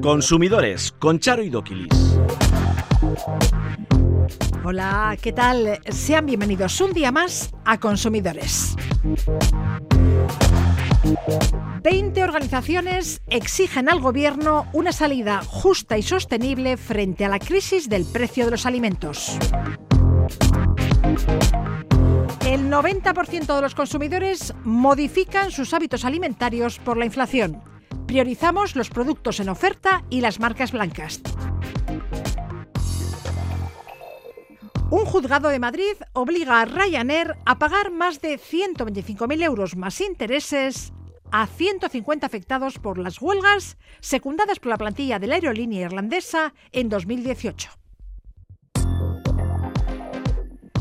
Consumidores con Charo y Doquilis. Hola, ¿qué tal? Sean bienvenidos un día más a Consumidores. 20 organizaciones exigen al gobierno una salida justa y sostenible frente a la crisis del precio de los alimentos. El 90% de los consumidores modifican sus hábitos alimentarios por la inflación. Priorizamos los productos en oferta y las marcas blancas. Un juzgado de Madrid obliga a Ryanair a pagar más de 125.000 euros más intereses a 150 afectados por las huelgas secundadas por la plantilla de la aerolínea irlandesa en 2018.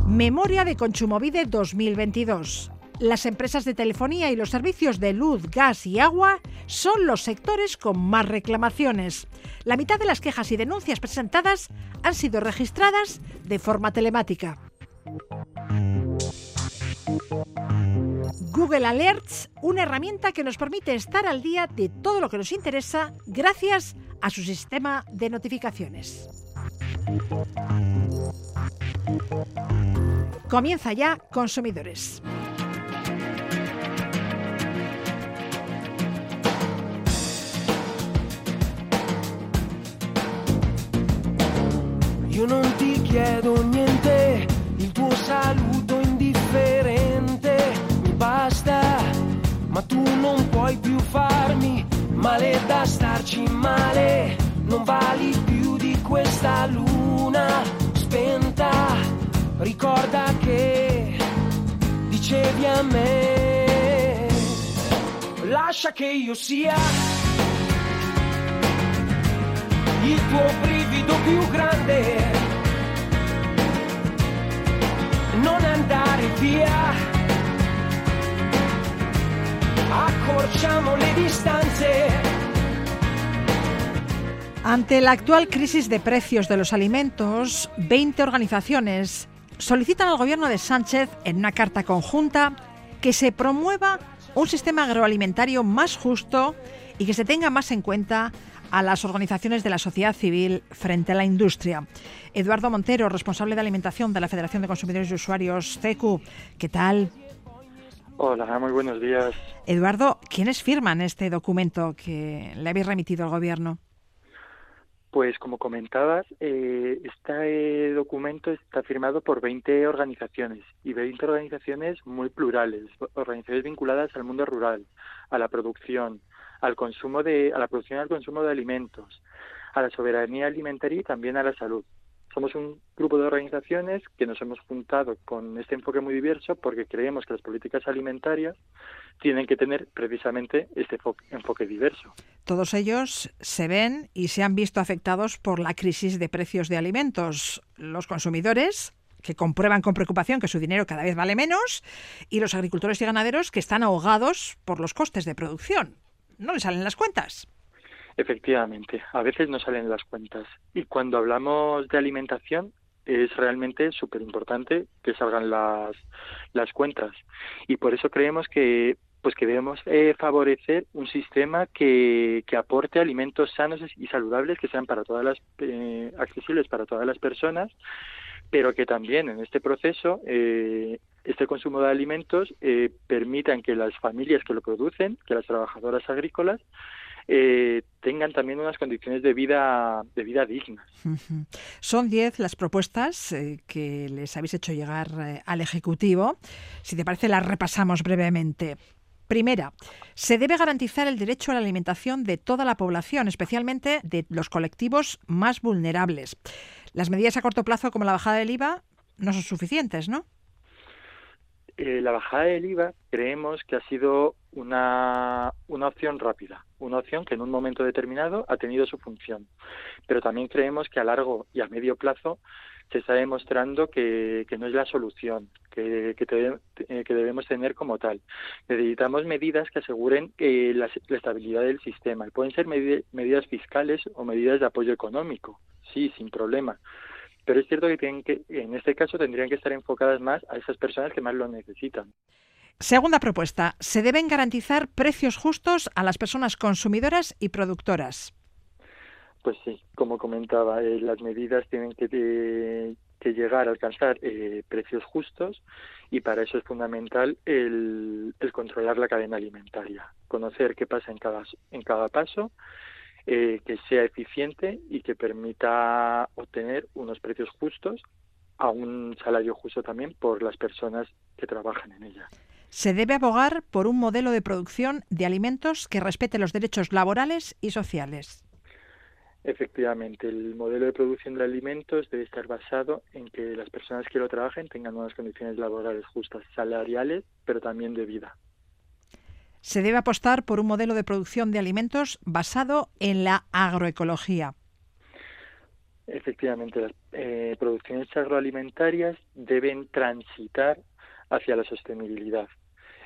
Memoria de Conchumovide 2022. Las empresas de telefonía y los servicios de luz, gas y agua son los sectores con más reclamaciones. La mitad de las quejas y denuncias presentadas han sido registradas de forma telemática. Google Alerts, una herramienta que nos permite estar al día de todo lo que nos interesa gracias a su sistema de notificaciones. Comienza ya Consumidores. Io non ti chiedo niente, il tuo saluto indifferente mi basta, ma tu non puoi più farmi male da starci male, non vali più di questa spenta, ricorda che dicevi a me, lascia che io sia il tuo brivido più grande. Non andare via, accorciamo le distanze. Ante la actual crisis de precios de los alimentos, 20 organizaciones solicitan al gobierno de Sánchez en una carta conjunta que se promueva un sistema agroalimentario más justo y que se tenga más en cuenta a las organizaciones de la sociedad civil frente a la industria. Eduardo Montero, responsable de alimentación de la Federación de Consumidores y Usuarios CECU, ¿qué tal? Hola, muy buenos días. Eduardo, ¿quiénes firman este documento que le habéis remitido al Gobierno? Pues como comentabas, eh, este documento está firmado por 20 organizaciones y 20 organizaciones muy plurales, organizaciones vinculadas al mundo rural, a la producción, al consumo de, a la producción y al consumo de alimentos, a la soberanía alimentaria y también a la salud. Somos un grupo de organizaciones que nos hemos juntado con este enfoque muy diverso porque creemos que las políticas alimentarias tienen que tener precisamente este enfoque diverso. Todos ellos se ven y se han visto afectados por la crisis de precios de alimentos. Los consumidores que comprueban con preocupación que su dinero cada vez vale menos y los agricultores y ganaderos que están ahogados por los costes de producción. No les salen las cuentas. Efectivamente, a veces no salen las cuentas. Y cuando hablamos de alimentación, es realmente súper importante que salgan las, las cuentas. Y por eso creemos que pues que debemos eh, favorecer un sistema que, que, aporte alimentos sanos y saludables que sean para todas las eh, accesibles para todas las personas pero que también en este proceso eh, este consumo de alimentos eh, permitan que las familias que lo producen, que las trabajadoras agrícolas eh, tengan también unas condiciones de vida de vida dignas. Son diez las propuestas que les habéis hecho llegar al Ejecutivo. Si te parece, las repasamos brevemente. Primera, se debe garantizar el derecho a la alimentación de toda la población, especialmente de los colectivos más vulnerables. Las medidas a corto plazo, como la bajada del IVA, no son suficientes, ¿no? Eh, la bajada del IVA creemos que ha sido una, una opción rápida, una opción que en un momento determinado ha tenido su función. Pero también creemos que a largo y a medio plazo se está demostrando que, no es la solución que, eh, que, debemos tener como tal. Necesitamos medidas que aseguren eh, la, estabilidad del sistema. Pueden ser medidas fiscales o medidas de apoyo económico, sí, sin problema. Pero es cierto que, tienen que en este caso tendrían que estar enfocadas más a esas personas que más lo necesitan. Segunda propuesta, se deben garantizar precios justos a las personas consumidoras y productoras. Pues sí, como comentaba, eh, las medidas tienen que, eh, llegar a alcanzar eh, precios justos y para eso es fundamental el, controlar la cadena alimentaria, conocer qué pasa en cada, en cada paso, que sea eficiente y que permita obtener unos precios justos a un salario justo también por las personas que trabajan en ella. Se debe abogar por un modelo de producción de alimentos que respete los derechos laborales y sociales. Efectivamente, el modelo de producción de alimentos debe estar basado en que las personas que lo trabajen tengan unas condiciones laborales justas, salariales, pero también de vida. Se debe apostar por un modelo de producción de alimentos basado en la agroecología. Efectivamente, las eh, producciones agroalimentarias deben transitar hacia la sostenibilidad.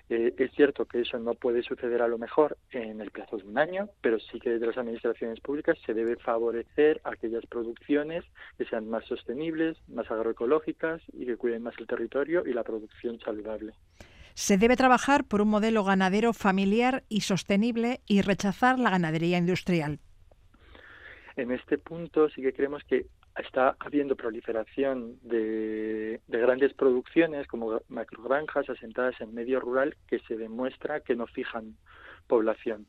Eh, es cierto que eso no puede suceder a lo mejor en el plazo de un año, pero sí que desde las administraciones públicas se debe favorecer aquellas producciones que sean más sostenibles, más agroecológicas y que cuiden más el territorio y la producción saludable. Se debe trabajar por un modelo ganadero familiar y sostenible y rechazar la ganadería industrial. En este punto sí que creemos que está habiendo proliferación de, grandes producciones como macrogranjas asentadas en medio rural que se demuestra que no fijan población.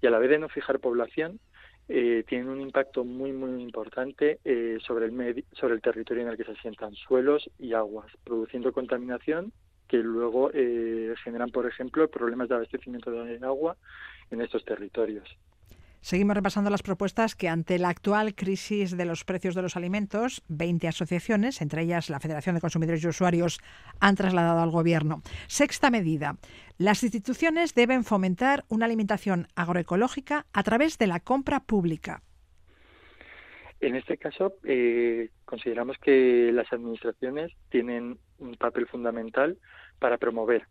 Y a la vez de no fijar población, eh, tienen un impacto muy muy importante eh, sobre el sobre el territorio en el que se asientan suelos y aguas, produciendo contaminación que luego eh, generan, por ejemplo, problemas de abastecimiento de agua en estos territorios. Seguimos repasando las propuestas que ante la actual crisis de los precios de los alimentos, 20 asociaciones, entre ellas la Federación de Consumidores y Usuarios, han trasladado al Gobierno. Sexta medida. Las instituciones deben fomentar una alimentación agroecológica a través de la compra pública. En este caso, eh, consideramos que las administraciones tienen un papel fundamental para promover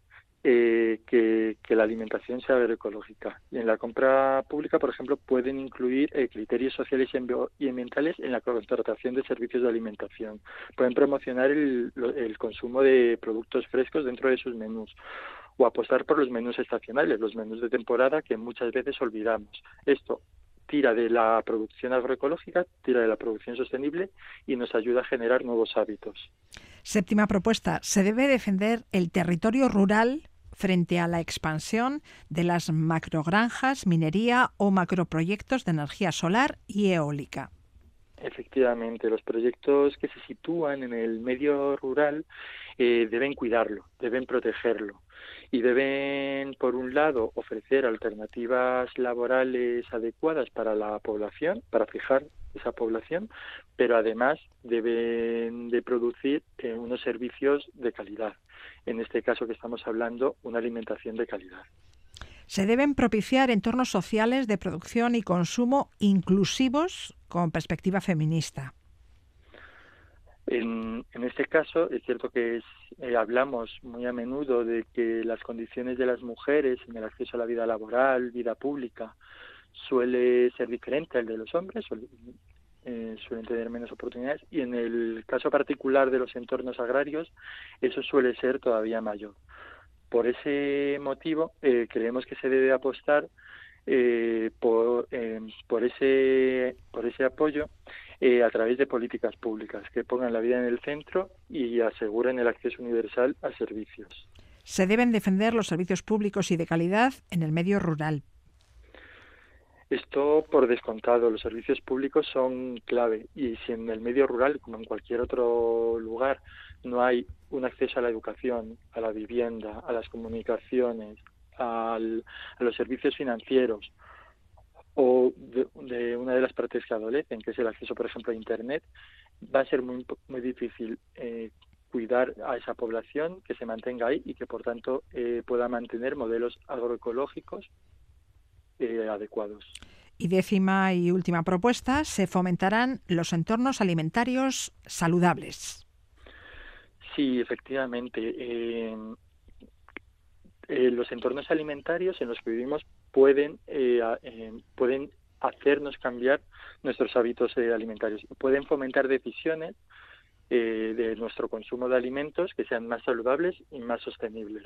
eh, que, la alimentación sea agroecológica. Y en la compra pública, por ejemplo, pueden incluir eh, criterios sociales y ambientales en la contratación de servicios de alimentación. Pueden promocionar el, consumo de productos frescos dentro de sus menús o apostar por los menús estacionales, los menús de temporada que muchas veces olvidamos. Esto tira de la producción agroecológica, tira de la producción sostenible y nos ayuda a generar nuevos hábitos. Séptima propuesta. Se debe defender el territorio rural frente a la expansión de las macrogranjas, minería o macroproyectos de energía solar y eólica. Efectivamente, los proyectos que se sitúan en el medio rural eh, deben cuidarlo, deben protegerlo y deben, por un lado, ofrecer alternativas laborales adecuadas para la población, para fijar esa población, pero además deben de producir eh, unos servicios de calidad. En este caso que estamos hablando, una alimentación de calidad. Se deben propiciar entornos sociales de producción y consumo inclusivos con perspectiva feminista. En, este caso, es cierto que eh, hablamos muy a menudo de que las condiciones de las mujeres en el acceso a la vida laboral, vida pública, suele ser diferente al de los hombres, eh, suelen tener menos oportunidades y en el caso particular de los entornos agrarios eso suele ser todavía mayor. Por ese motivo eh, creemos que se debe apostar eh, por, por, ese, por ese apoyo a través de políticas públicas que pongan la vida en el centro y aseguren el acceso universal a servicios. Se deben defender los servicios públicos y de calidad en el medio rural, esto por descontado, los servicios públicos son clave y si en el medio rural, como en cualquier otro lugar, no hay un acceso a la educación, a la vivienda, a las comunicaciones, a los servicios financieros o de, una de las partes que adolecen, que es el acceso, por ejemplo, a Internet, va a ser muy, muy difícil eh, cuidar a esa población, que se mantenga ahí y que, por tanto, eh, pueda mantener modelos agroecológicos eh, adecuados. Y décima y última propuesta, se fomentarán los entornos alimentarios saludables. Sí, efectivamente. Eh, eh, los entornos alimentarios en los que vivimos pueden, pueden hacernos cambiar nuestros hábitos alimentarios. Pueden fomentar decisiones de nuestro consumo de alimentos que sean más saludables y más sostenibles.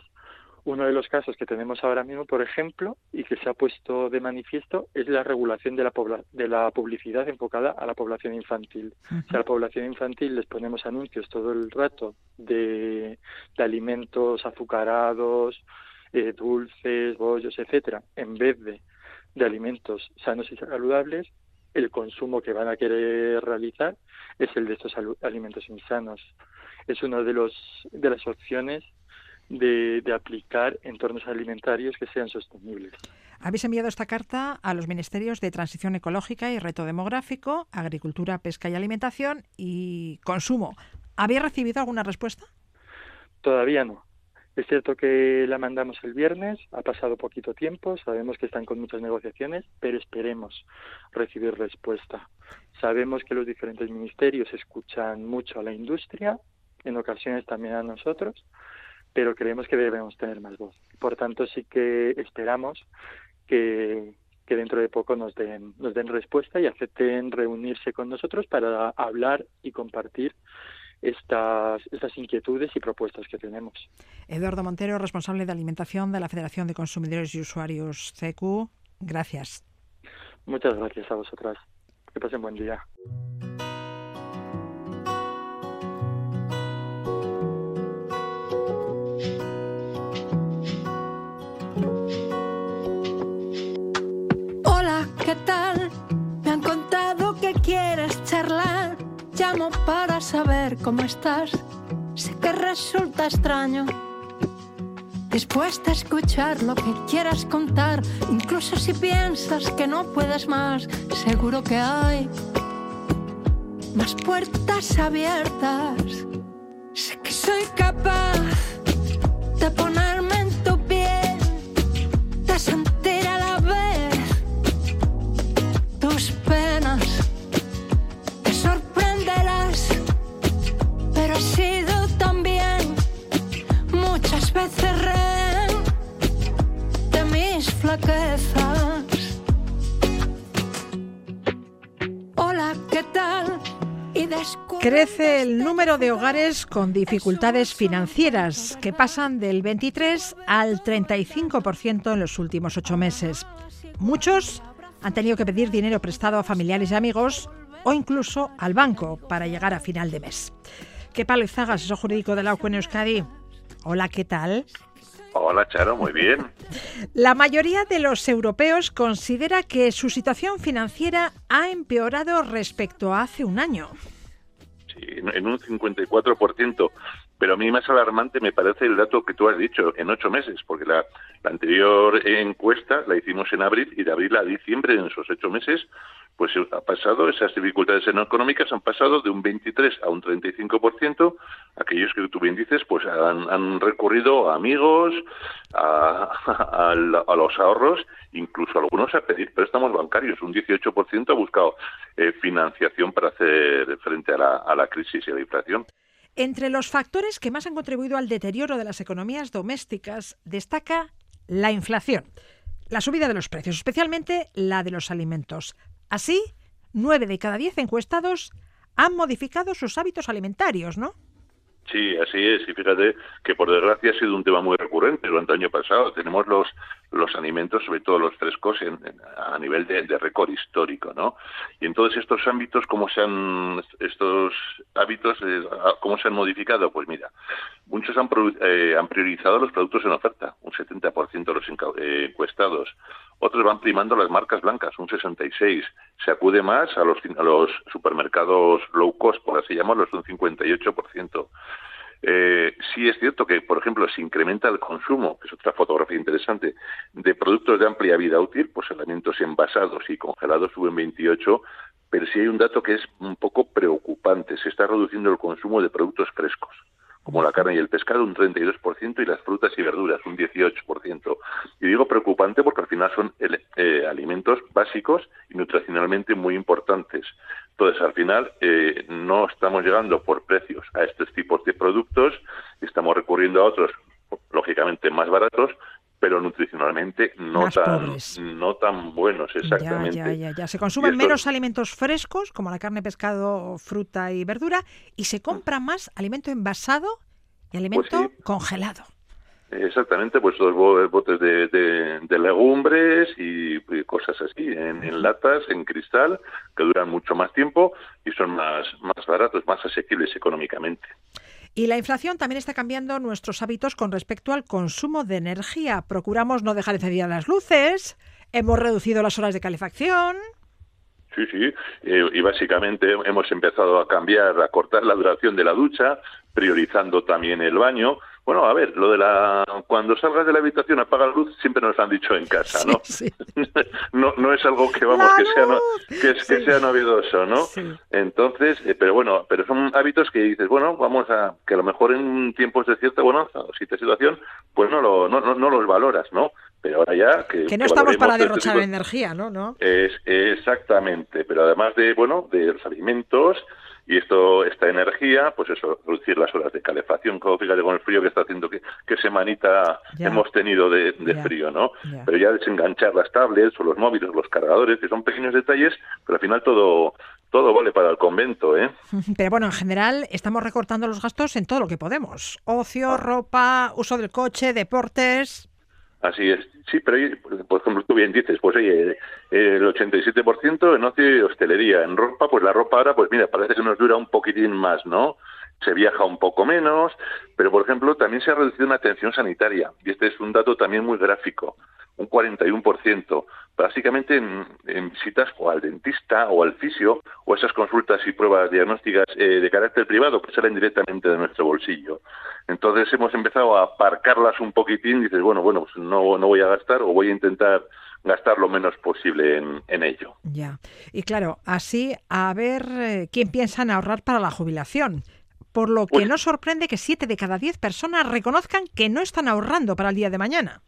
Uno de los casos que tenemos ahora mismo, por ejemplo, y que se ha puesto de manifiesto, es la regulación de la, de la publicidad enfocada a la población infantil. Si a la población infantil les ponemos anuncios todo el rato de, alimentos azucarados, eh, dulces, bollos, etcétera, en vez de, de alimentos sanos y saludables, el consumo que van a querer realizar es el de estos alimentos insanos. Es una de, los, de las opciones de, aplicar entornos alimentarios que sean sostenibles. Habéis enviado esta carta a los ministerios de Transición Ecológica y Reto Demográfico, Agricultura, Pesca y Alimentación y Consumo. ¿Habéis recibido alguna respuesta? Todavía no. Es cierto que la mandamos el viernes, ha pasado poquito tiempo, sabemos que están con muchas negociaciones, pero esperemos recibir respuesta. Sabemos que los diferentes ministerios escuchan mucho a la industria, en ocasiones también a nosotros, pero creemos que debemos tener más voz. Por tanto, sí que esperamos que, dentro de poco nos den, nos den respuesta y acepten reunirse con nosotros para hablar y compartir estas, estas inquietudes y propuestas que tenemos. Eduardo Montero, responsable de alimentación de la Federación de Consumidores y Usuarios CQ. Gracias. Muchas gracias a vosotras. Que pasen buen día. Para saber cómo estás. Sé que resulta extraño. Dispuesta a escuchar lo que quieras contar, incluso si piensas que no puedes más, seguro que hay más puertas abiertas. Sé que soy capaz de ponerme Crece el número de hogares con dificultades financieras, que pasan del 23 al 35% en los últimos ocho meses. Muchos han tenido que pedir dinero prestado a familiares y amigos o incluso al banco para llegar a final de mes. ¿Qué palo Izaga, asesor jurídico de la UCO en Euskadi? Hola, ¿qué tal? Hola, Charo, muy bien. La mayoría de los europeos considera que su situación financiera ha empeorado respecto a hace un año. En un 54%. Pero a mí más alarmante me parece el dato que tú has dicho, en ocho meses, porque la, la anterior encuesta la hicimos en abril y de abril a diciembre, en esos ocho meses, pues ha pasado, esas dificultades económicas han pasado de un 23 a un 35%. Aquellos que tú bien dices, pues han, recurrido a amigos, a, los ahorros, incluso algunos a pedir préstamos bancarios. Un 18% ha buscado eh, financiación para hacer frente a la, a la crisis y a la inflación. Entre los factores que más han contribuido al deterioro de las economías domésticas destaca la inflación, la subida de los precios, especialmente la de los alimentos. Así, nueve de cada diez encuestados han modificado sus hábitos alimentarios, ¿no? Sí, así es. Y fíjate que por desgracia ha sido un tema muy recurrente durante el año pasado. Tenemos los los alimentos, sobre todo los frescos, a nivel de, récord histórico, ¿no? Y en todos estos ámbitos, ¿cómo se han estos hábitos, eh, cómo se han modificado? Pues mira, muchos han, eh, han priorizado los productos en oferta, un 70% de los eh, encuestados. Otros van primando las marcas blancas, un 66. Se acude más a los, a los supermercados low cost, por así llamarlos, un 58%. Eh, sí es cierto que, por ejemplo, se incrementa el consumo, que es otra fotografía interesante, de productos de amplia vida útil, pues alimentos envasados y congelados suben 28, pero sí hay un dato que es un poco preocupante, se está reduciendo el consumo de productos frescos como la carne y el pescado, un 32%, y las frutas y verduras, un 18%. Y digo preocupante porque al final son eh, alimentos básicos y nutricionalmente muy importantes. Entonces, al final, eh, no estamos llegando por precios a estos tipos de productos, estamos recurriendo a otros, lógicamente más baratos, pero nutricionalmente no tan no tan buenos exactamente. Ya, ya, ya, Se consumen menos alimentos frescos como la carne, pescado, fruta y verdura y se compra más alimento envasado y alimento pues congelado. Exactamente, pues dos botes de, legumbres y, cosas así, en, latas, en cristal, que duran mucho más tiempo y son más, más baratos, más asequibles económicamente. Y la inflación también está cambiando nuestros hábitos con respecto al consumo de energía. Procuramos no dejar encendidas las luces, hemos reducido las horas de calefacción. Sí, sí, eh, y básicamente hemos empezado a cambiar, a cortar la duración de la ducha, priorizando también el baño. Bueno, a ver, lo de la cuando salgas de la habitación apaga la luz siempre nos han dicho en casa, ¿no? no, no es algo que vamos que sea, que, que, sea novedoso, ¿no? Entonces, eh, pero bueno, pero son hábitos que dices, bueno, vamos a que a lo mejor en tiempos de cierta bonanza o cierta situación, pues no lo no, no, los valoras, ¿no? Pero ahora ya que, que no estamos para este derrochar energía, ¿no? ¿no? Es exactamente, pero además de bueno, de los alimentos y esto esta energía pues eso reducir las horas de calefacción como fíjate con el frío que está haciendo que, que semanita hemos tenido de, frío no pero ya desenganchar las tablets o los móviles los cargadores que son pequeños detalles pero al final todo todo vale para el convento, ¿eh? Pero bueno, en general estamos recortando los gastos en todo lo que podemos. Ocio, ropa, uso del coche, deportes. Así es. Sí, pero por ejemplo, tú bien dices, pues oye, el 87% en ocio y hostelería. En ropa, pues la ropa ahora, pues mira, parece que nos dura un poquitín más, ¿no? Se viaja un poco menos, pero por ejemplo, también se ha reducido una atención sanitaria. Y este es un dato también muy gráfico un 41%, básicamente en, visitas o al dentista o al fisio o esas consultas y pruebas diagnósticas eh, de carácter privado que salen directamente de nuestro bolsillo. Entonces hemos empezado a aparcarlas un poquitín y dices, bueno, bueno, pues no, no voy a gastar o voy a intentar gastar lo menos posible en, en ello. Ya, y claro, así a ver eh, quién piensa en ahorrar para la jubilación. Por lo que pues no sorprende que siete de cada diez personas reconozcan que no están ahorrando para el día de mañana.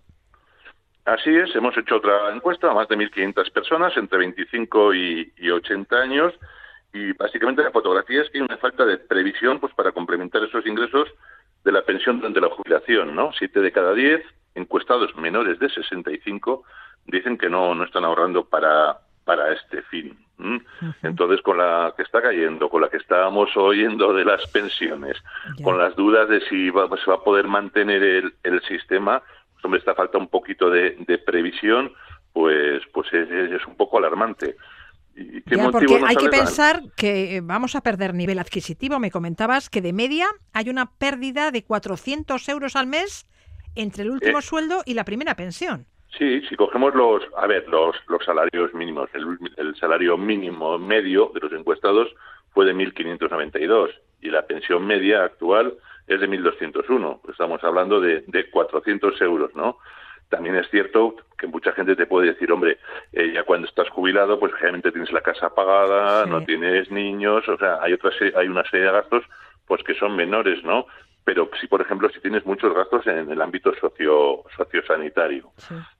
Así es, hemos hecho otra encuesta a más de 1.500 personas entre 25 y, 80 años y básicamente la fotografía es que hay una falta de previsión pues para complementar esos ingresos de la pensión durante la jubilación, ¿no? Siete de cada diez encuestados menores de 65 dicen que no, no están ahorrando para, para este fin. Entonces, con la que está cayendo, con la que estábamos oyendo de las pensiones, con las dudas de si va, se va a poder mantener el, el sistema, hombre, esta falta un poquito de, previsión, pues, pues es, un poco alarmante. ¿Y porque hay que pensar que eh, vamos a perder nivel adquisitivo. Me comentabas que de media hay una pérdida de 400 euros al mes entre el último eh. sueldo y la primera pensión. Sí, si cogemos los, a ver, los, los salarios mínimos, el, el salario mínimo medio de los encuestados fue de 1.592 y la pensión media actual es de 1.201. Estamos hablando de, de 400 euros, ¿no? También es cierto que mucha gente te puede decir, hombre, eh, ya cuando estás jubilado, pues generalmente tienes la casa pagada, no tienes niños, o sea, hay otra hay una serie de gastos pues que son menores, ¿no? Pero si, por ejemplo, si tienes muchos gastos en el ámbito socio sociosanitario,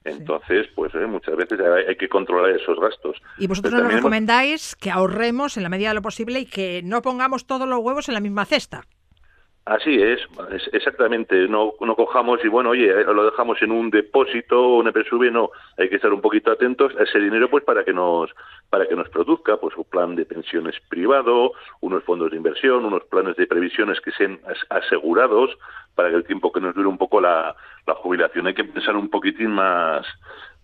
entonces, pues eh, muchas veces hay, que controlar esos gastos. Y vosotros nos recomendáis que ahorremos en la medida de lo posible y que no pongamos todos los huevos en la misma cesta. Así es, exactamente. No, no cojamos y bueno, oye, eh, lo dejamos en un depósito un EPSV, no. Hay que estar un poquito atentos a ese dinero, pues para que nos para que nos produzca, pues un plan de pensiones privado, unos fondos de inversión, unos planes de previsiones que sean asegurados para que el tiempo que nos dure un poco la, la jubilación hay que pensar un poquitín más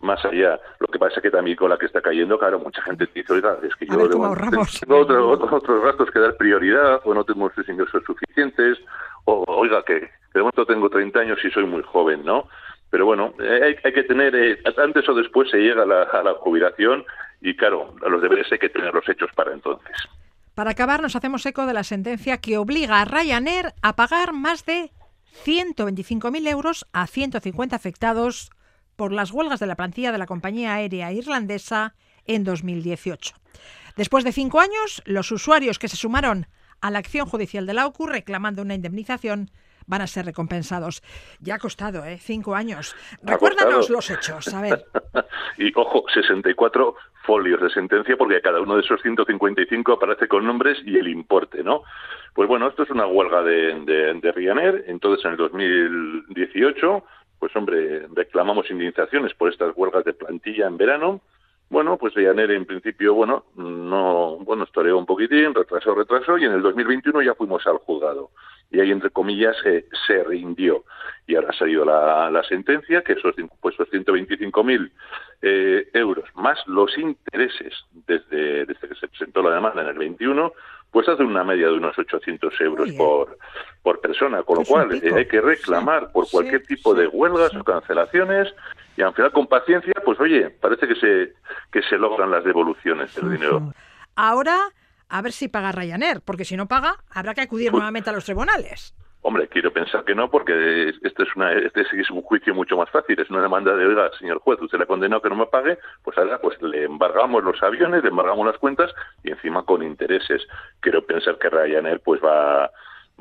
más allá. Lo que pasa es que también con la que está cayendo, claro, mucha gente dice, oiga, es que yo tengo otros gastos que dar prioridad, o no tengo los ingresos suficientes, o oiga, que de momento tengo 30 años y soy muy joven, ¿no? Pero bueno, hay, hay que tener, eh, antes o después se llega a la, a la jubilación y claro, a los deberes hay que tener los hechos para entonces. Para acabar, nos hacemos eco de la sentencia que obliga a Ryanair a pagar más de 125.000 euros a 150 afectados por las huelgas de la plantilla de la compañía aérea irlandesa en 2018. Después de cinco años, los usuarios que se sumaron a la acción judicial de la OCU reclamando una indemnización van a ser recompensados. Ya ha costado, ¿eh? Cinco años. Recuérdanos los hechos, a ver. y ojo, 64 folios de sentencia porque cada uno de esos 155 aparece con nombres y el importe, ¿no? Pues bueno, esto es una huelga de, de, de Ryanair. Entonces, en el 2018 pues hombre, reclamamos indemnizaciones por estas huelgas de plantilla en verano. Bueno, pues Ryanair en principio, bueno, no, bueno, estoreó un poquitín, retrasó, retrasó, y en el 2021 ya fuimos al juzgado. y ahí, entre comillas, se rindió. Y ahora ha salido la, la sentencia que esos, pues, esos 125.000 eh, euros más los intereses desde, desde que se presentó la demanda en el 21, pues hace una media de unos 800 euros por, por persona, con lo cual eh, hay que reclamar por cualquier tipo de huelgas o cancelaciones y al final con paciencia, pues oye, parece que se, que se logran las devoluciones del dinero. Ahora, a ver si paga Ryanair, porque si no paga, habrá que acudir pues nuevamente a los tribunales. Hombre, quiero pensar que no, porque este es, una, este es un juicio mucho más fácil. Es una demanda de, oiga, señor juez, usted le ha condenado que no me pague, pues ahora pues le embargamos los aviones, le embargamos las cuentas y encima con intereses. Quiero pensar que Ryanair pues va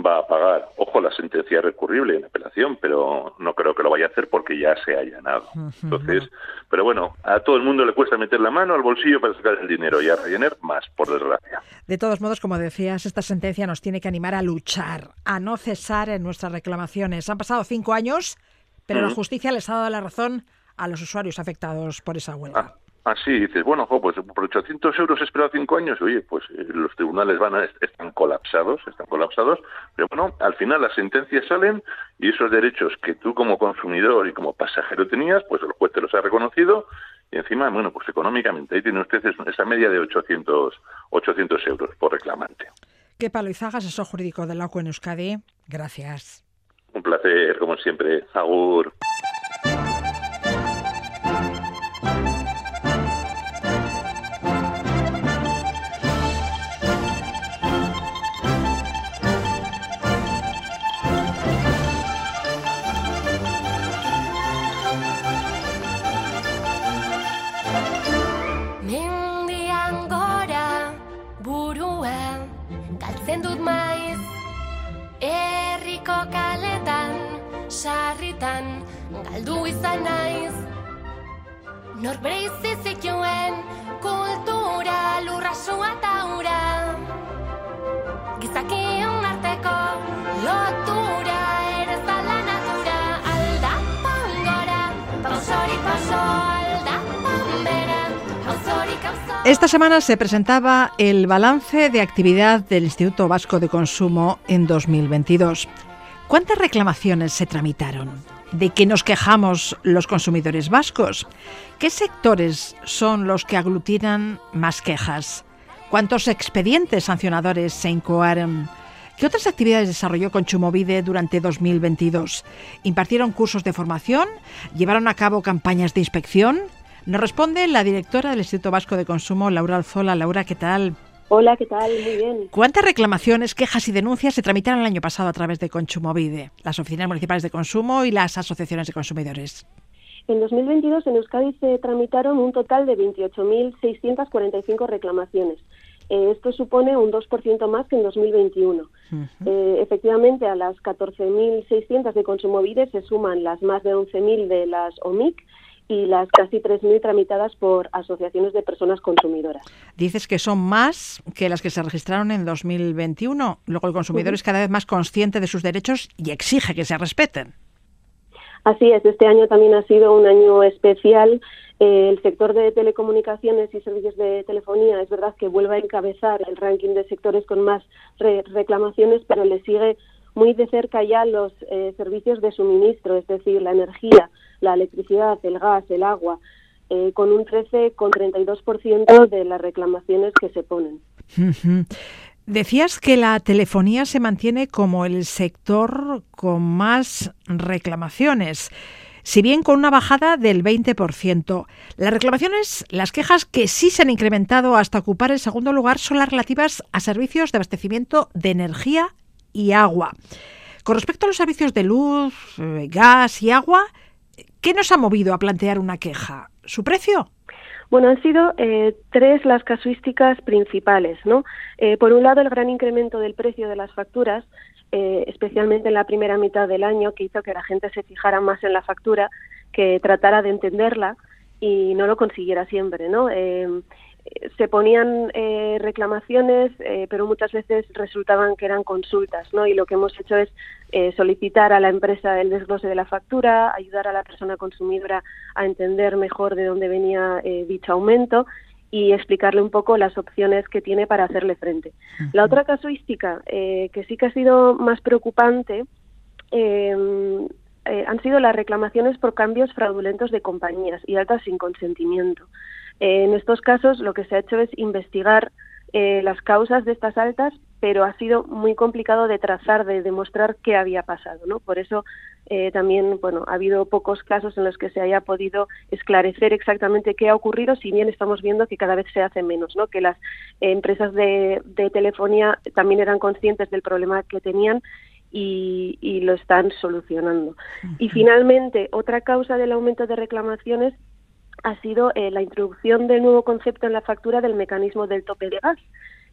va a pagar. Ojo, la sentencia es recurrible en apelación, pero no creo que lo vaya a hacer porque ya se ha allanado. Entonces, pero bueno, a todo el mundo le cuesta meter la mano al bolsillo para sacar el dinero y a Ryanair más, por desgracia. De todos modos, como decías, esta sentencia nos tiene que animar a luchar, a no cesar en nuestras reclamaciones. Han pasado cinco años, pero la justicia les ha dado la razón a los usuarios afectados por esa huelga. Ah, Así dices, bueno, pues por 800 euros he esperado cinco años, oye, pues eh, los tribunales van a, están colapsados, están colapsados, pero bueno, al final las sentencias salen y esos derechos que tú como consumidor y como pasajero tenías, pues el juez te los ha reconocido y encima, bueno, pues económicamente ahí tiene usted esa media de 800, 800 euros por reclamante. Qué palo Izaga, asesor jurídico de la en Euskadi. Gracias. Un placer, como siempre. Agur. Galdu izan naiz Nor breizi zituen kultura lurra sua taura Gizakion arteko lotura ere zala natura. Alda pangora, pausori paso alda pambera Esta semana se presentaba el balance de actividad del Instituto Vasco de Consumo en 2022. ¿Cuántas reclamaciones se tramitaron? ¿De qué nos quejamos los consumidores vascos? ¿Qué sectores son los que aglutinan más quejas? ¿Cuántos expedientes sancionadores se incoaron? ¿Qué otras actividades desarrolló Conchumovide durante 2022? ¿Impartieron cursos de formación? ¿Llevaron a cabo campañas de inspección? Nos responde la directora del Instituto Vasco de Consumo, Laura Alzola. Laura, ¿qué tal? Hola, ¿qué tal? Muy bien. ¿Cuántas reclamaciones, quejas y denuncias se tramitaron el año pasado a través de Consumovide, las oficinas municipales de consumo y las asociaciones de consumidores? En 2022 en Euskadi se tramitaron un total de 28.645 reclamaciones. Eh, esto supone un 2% más que en 2021. Eh, efectivamente, a las 14.600 de Consumovide se suman las más de 11.000 de las OMIC y las casi 3.000 tramitadas por asociaciones de personas consumidoras. Dices que son más que las que se registraron en 2021. Luego el consumidor es cada vez más consciente de sus derechos y exige que se respeten. Así es, este año también ha sido un año especial. Eh, el sector de telecomunicaciones y servicios de telefonía es verdad que vuelve a encabezar el ranking de sectores con más reclamaciones, pero le sigue muy de cerca ya los eh, servicios de suministro, es decir, la energía, la electricidad, el gas, el agua, eh, con un 13,32% de las reclamaciones que se ponen. Decías que la telefonía se mantiene como el sector con más reclamaciones, si bien con una bajada del 20%. Las reclamaciones, las quejas que sí se han incrementado hasta ocupar el segundo lugar son las relativas a servicios de abastecimiento de energía y agua. Con respecto a los servicios de luz, eh, gas y agua, ¿Qué nos ha movido a plantear una queja? ¿Su precio? Bueno, han sido eh, tres las casuísticas principales, ¿no? Eh, por un lado, el gran incremento del precio de las facturas, eh, especialmente en la primera mitad del año, que hizo que la gente se fijara más en la factura, que tratara de entenderla y no lo consiguiera siempre, ¿no? Se ponían eh, reclamaciones, eh, pero muchas veces resultaban que eran consultas, ¿no? Y lo que hemos hecho es eh, solicitar a la empresa el desglose de la factura, ayudar a la persona consumidora a entender mejor de dónde venía dicho aumento y explicarle un poco las opciones que tiene para hacerle frente. La otra casuística eh, que sí que ha sido más preocupante eh, eh, han sido las reclamaciones por cambios fraudulentos de compañías y altas sin consentimiento. Eh, en estos casos lo que se ha hecho es investigar eh, las causas de estas altas, pero ha sido muy complicado de trazar, de demostrar qué había pasado, ¿no? Por eso eh, también, bueno, ha habido pocos casos en los que se haya podido esclarecer exactamente qué ha ocurrido, si bien estamos viendo que cada vez se hace menos, ¿no? Que las eh, empresas de, de telefonía también eran conscientes del problema que tenían y, y lo están solucionando. Y finalmente, otra causa del aumento de reclamaciones ha sido eh, la introducción del nuevo concepto en la factura del mecanismo del tope de gas.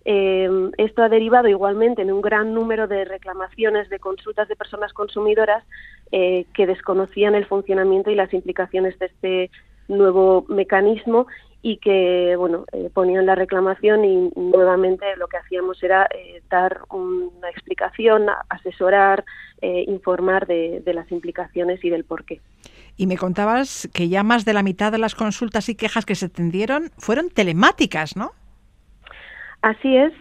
Eh, esto ha derivado igualmente en un gran número de reclamaciones, de consultas de personas consumidoras eh, que desconocían el funcionamiento y las implicaciones de este nuevo mecanismo y que bueno eh, ponían la reclamación y nuevamente lo que hacíamos era eh, dar una explicación, asesorar, eh, informar de, de las implicaciones y del porqué. Y me contabas que ya más de la mitad de las consultas y quejas que se atendieron fueron telemáticas, ¿no? Así es.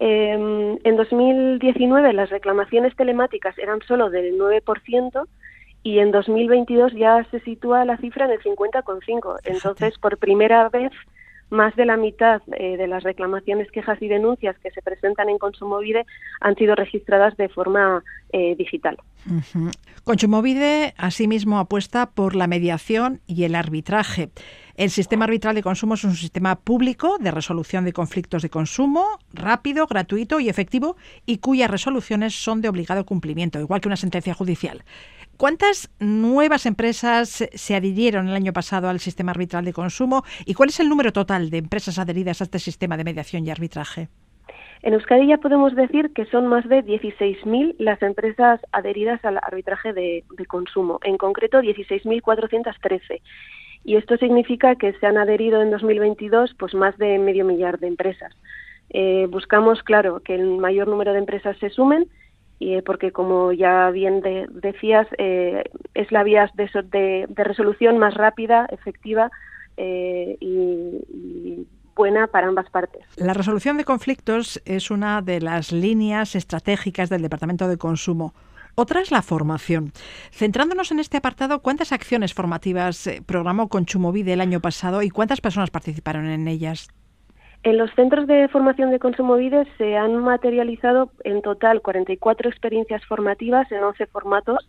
Eh, en 2019 las reclamaciones telemáticas eran solo del 9% y en 2022 ya se sitúa la cifra en el 50,5. Entonces, por primera vez, más de la mitad eh, de las reclamaciones, quejas y denuncias que se presentan en Consumovide han sido registradas de forma eh, digital. Ujú. Consumovide, asimismo, apuesta por la mediación y el arbitraje. El sistema arbitral de consumo es un sistema público de resolución de conflictos de consumo, rápido, gratuito y efectivo, y cuyas resoluciones son de obligado cumplimiento, igual que una sentencia judicial. ¿Cuántas nuevas empresas se adhirieron el año pasado al sistema arbitral de consumo y cuál es el número total de empresas adheridas a este sistema de mediación y arbitraje? En Euskadi ya podemos decir que son más de 16.000 las empresas adheridas al arbitraje de, consumo, en concreto 16.413. Y esto significa que se han adherido en 2022 pues más de medio millar de empresas. Eh, buscamos, claro, que el mayor número de empresas se sumen, y, eh, porque como ya bien de, decías, eh, es la vía de, so- de- de resolución más rápida, efectiva eh, y, buena para ambas partes. La resolución de conflictos es una de las líneas estratégicas del Departamento de Consumo. Otra es la formación. Centrándonos en este apartado, ¿cuántas acciones formativas eh, programó Consumovide el año pasado y cuántas personas participaron en ellas? En los centros de formación de Consumovide se han materializado en total 44 experiencias formativas en 11 formatos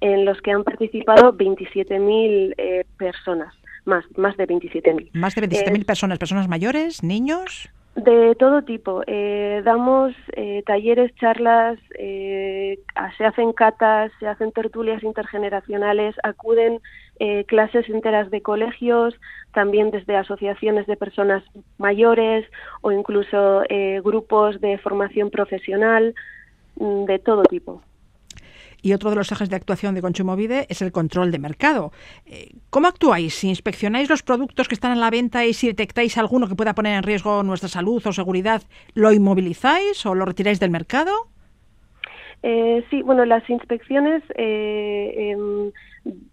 en los que han participado 27.000 eh, personas, más, más de 27.000. Más de 27.000 personas, personas mayores, niños. De todo tipo. Eh, damos eh, talleres, charlas, eh, se hacen catas, se hacen tertulias intergeneracionales, acuden eh, clases enteras de colegios, también desde asociaciones de personas mayores o incluso eh, grupos de formación profesional, mm, de todo tipo. Y otro de los ejes de actuación de Consumovide es el control de mercado. Eh, ¿Cómo actuáis? Si inspeccionáis los productos que están en la venta y si detectáis alguno que pueda poner en riesgo nuestra salud o seguridad, ¿lo inmovilizáis o lo retiráis del mercado? Eh, sí, bueno, las inspecciones eh, em,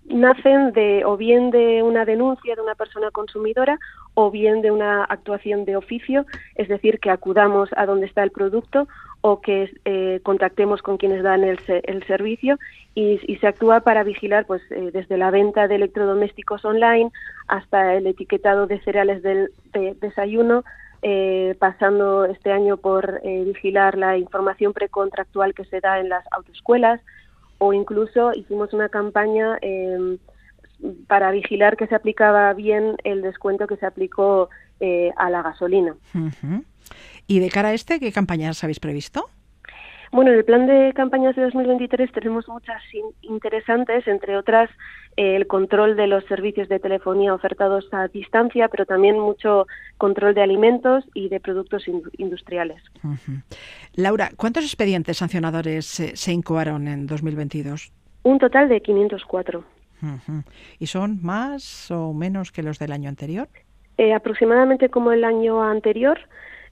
nacen de o bien de una denuncia de una persona consumidora o bien de una actuación de oficio, es decir, que acudamos a donde está el producto o que eh, contactemos con quienes dan el, el servicio y, se actúa para vigilar pues eh, desde la venta de electrodomésticos online hasta el etiquetado de cereales del de desayuno eh, pasando este año por eh, vigilar la información precontractual que se da en las autoescuelas o incluso hicimos una campaña eh, para vigilar que se aplicaba bien el descuento que se aplicó a la gasolina. ¿Y de cara a este, qué campañas habéis previsto? Bueno, en el plan de campañas de 2023 tenemos muchas in- interesantes, entre otras eh, el control de los servicios de telefonía ofertados a distancia, pero también mucho control de alimentos y de productos in- industriales. Laura, ¿cuántos expedientes sancionadores eh, se incoaron en 2022? Un total de 504. Ujú. ¿Y son más o menos que los del año anterior? Eh, aproximadamente como el año anterior,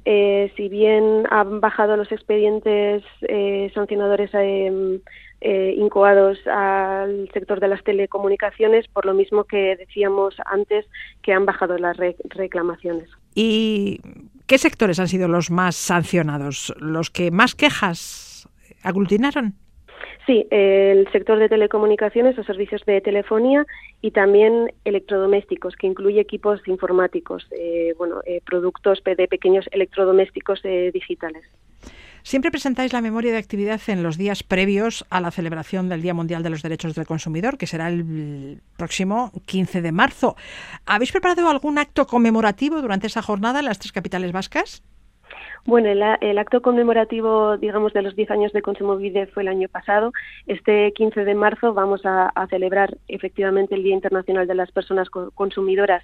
eh, si bien han bajado los expedientes eh, sancionadores eh, eh, incoados al sector de las telecomunicaciones, por lo mismo que decíamos antes que han bajado las re- reclamaciones. ¿Y qué sectores han sido los más sancionados? ¿Los que más quejas aglutinaron? Sí, el sector de telecomunicaciones o servicios de telefonía y también electrodomésticos, que incluye equipos informáticos, eh, bueno, eh, productos de pequeños electrodomésticos eh, digitales. Siempre presentáis la memoria de actividad en los días previos a la celebración del Día Mundial de los Derechos del Consumidor, que será el próximo 15 de marzo. ¿Habéis preparado algún acto conmemorativo durante esa jornada en las tres capitales vascas? Bueno, el, acto conmemorativo, digamos, de los 10 años de Consumo Vide fue el año pasado. Este 15 de marzo vamos a, a celebrar efectivamente el Día Internacional de las Personas Consumidoras,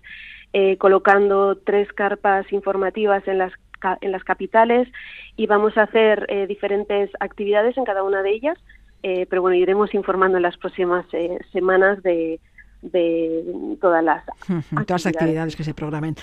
eh, colocando tres carpas informativas en las en las capitales y vamos a hacer eh, diferentes actividades en cada una de ellas, eh, pero bueno, iremos informando en las próximas eh, semanas de, de todas las actividades. todas las actividades que se programen.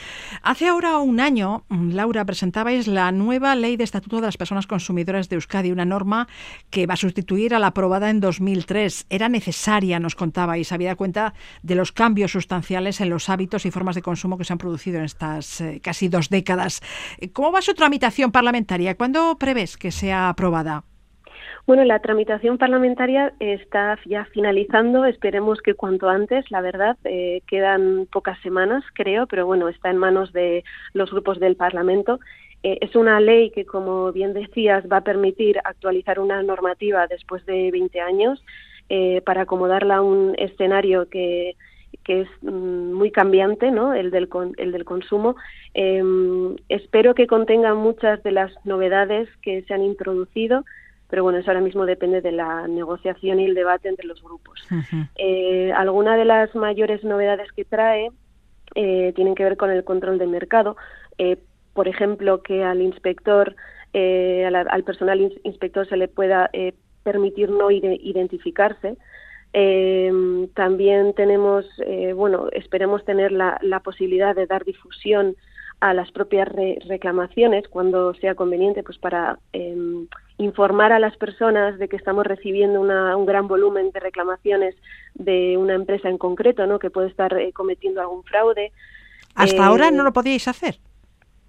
Hace ahora un año, Laura, presentabais la nueva Ley de Estatuto de las Personas Consumidoras de Euskadi, una norma que va a sustituir a la aprobada en 2003. Era necesaria, nos contabais, habida cuenta de los cambios sustanciales en los hábitos y formas de consumo que se han producido en estas eh, casi dos décadas. ¿Cómo va su tramitación parlamentaria? ¿Cuándo prevés que sea aprobada? Bueno, la tramitación parlamentaria está ya finalizando. Esperemos que cuanto antes, la verdad, eh, quedan pocas semanas, creo, pero bueno, está en manos de los grupos del Parlamento. Eh, es una ley que, como bien decías, va a permitir actualizar una normativa después de 20 años eh, para acomodarla a un escenario que, que es mm, muy cambiante, ¿no? El del, el del consumo. Eh, espero que contenga muchas de las novedades que se han introducido pero bueno, eso ahora mismo depende de la negociación y el debate entre los grupos. Uh -huh. eh, alguna de las mayores novedades que trae eh, tienen que ver con el control del mercado. Eh, por ejemplo, que al inspector, eh, al, al, personal inspector se le pueda permitir no identificarse. también tenemos, eh, bueno, esperemos tener la, la posibilidad de dar difusión a las propias re reclamaciones cuando sea conveniente, pues para eh, informar a las personas de que estamos recibiendo una, un gran volumen de reclamaciones de una empresa en concreto, ¿no? Que puede estar eh, cometiendo algún fraude. Hasta eh, ahora no lo podíais hacer.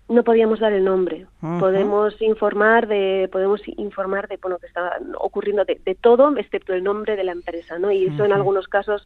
No podíamos dar el nombre. Uh -huh. Podemos informar de, podemos informar de bueno que está ocurriendo de, de, todo, excepto el nombre de la empresa, ¿no? Y eso uh -huh. en algunos casos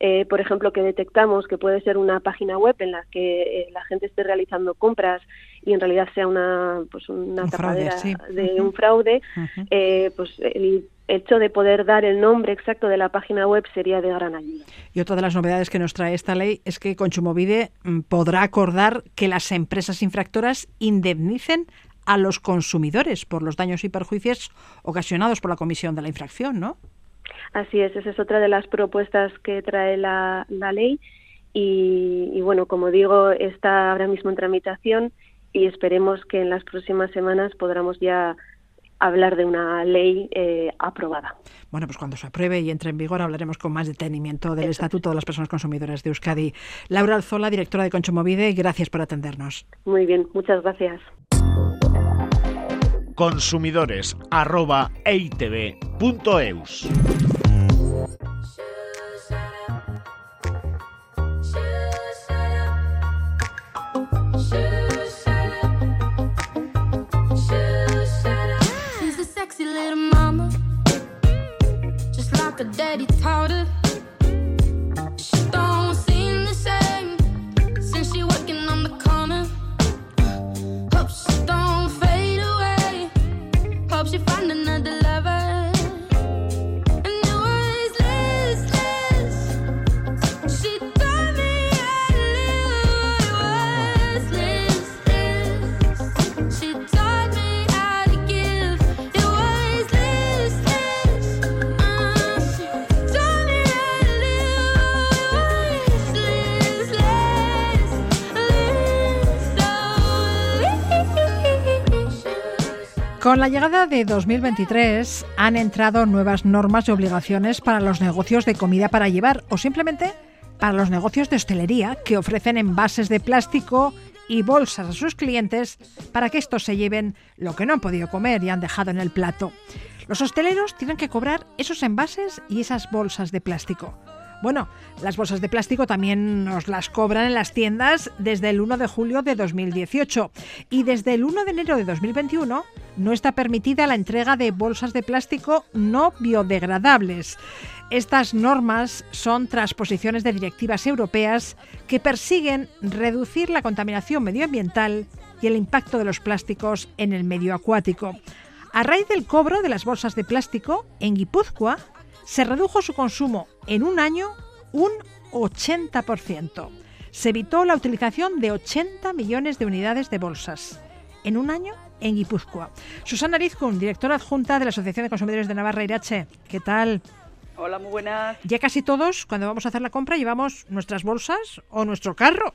eh, por ejemplo, que detectamos que puede ser una página web en la que eh, la gente esté realizando compras y en realidad sea una, pues una un tapadera fraude, sí. de uh -huh. un fraude, uh -huh. eh, pues el hecho de poder dar el nombre exacto de la página web sería de gran ayuda. Y otra de las novedades que nos trae esta ley es que Conchumovide mm, podrá acordar que las empresas infractoras indemnicen a los consumidores por los daños y perjuicios ocasionados por la comisión de la infracción, ¿no? Así es, esa es otra de las propuestas que trae la, la ley y, y, bueno, como digo, está ahora mismo en tramitación y esperemos que en las próximas semanas podamos ya hablar de una ley eh, aprobada. Bueno, pues cuando se apruebe y entre en vigor hablaremos con más detenimiento del Eso Estatuto es. de las Personas Consumidoras de Euskadi. Laura Alzola, directora de Conchomovide, gracias por atendernos. Muy bien, muchas gracias. Consumidores arroba daddy. Con la llegada de 2023 han entrado nuevas normas y obligaciones para los negocios de comida para llevar o simplemente para los negocios de hostelería que ofrecen envases de plástico y bolsas a sus clientes para que estos se lleven lo que no han podido comer y han dejado en el plato. Los hosteleros tienen que cobrar esos envases y esas bolsas de plástico. Bueno, las bolsas de plástico también nos las cobran en las tiendas desde el 1 de julio de 2018 y desde el 1 de enero de 2021 no está permitida la entrega de bolsas de plástico no biodegradables. Estas normas son transposiciones de directivas europeas que persiguen reducir la contaminación medioambiental y el impacto de los plásticos en el medio acuático. A raíz del cobro de las bolsas de plástico, en Guipúzcoa se redujo su consumo en un año un 80%. Se evitó la utilización de 80 millones de unidades de bolsas en un año en Guipúzcoa. Susana Rizkun, directora adjunta de la Asociación de Consumidores de Navarra Irache. ¿Qué tal? Hola, muy buenas. Ya casi todos, cuando vamos a hacer la compra, llevamos nuestras bolsas o nuestro carro.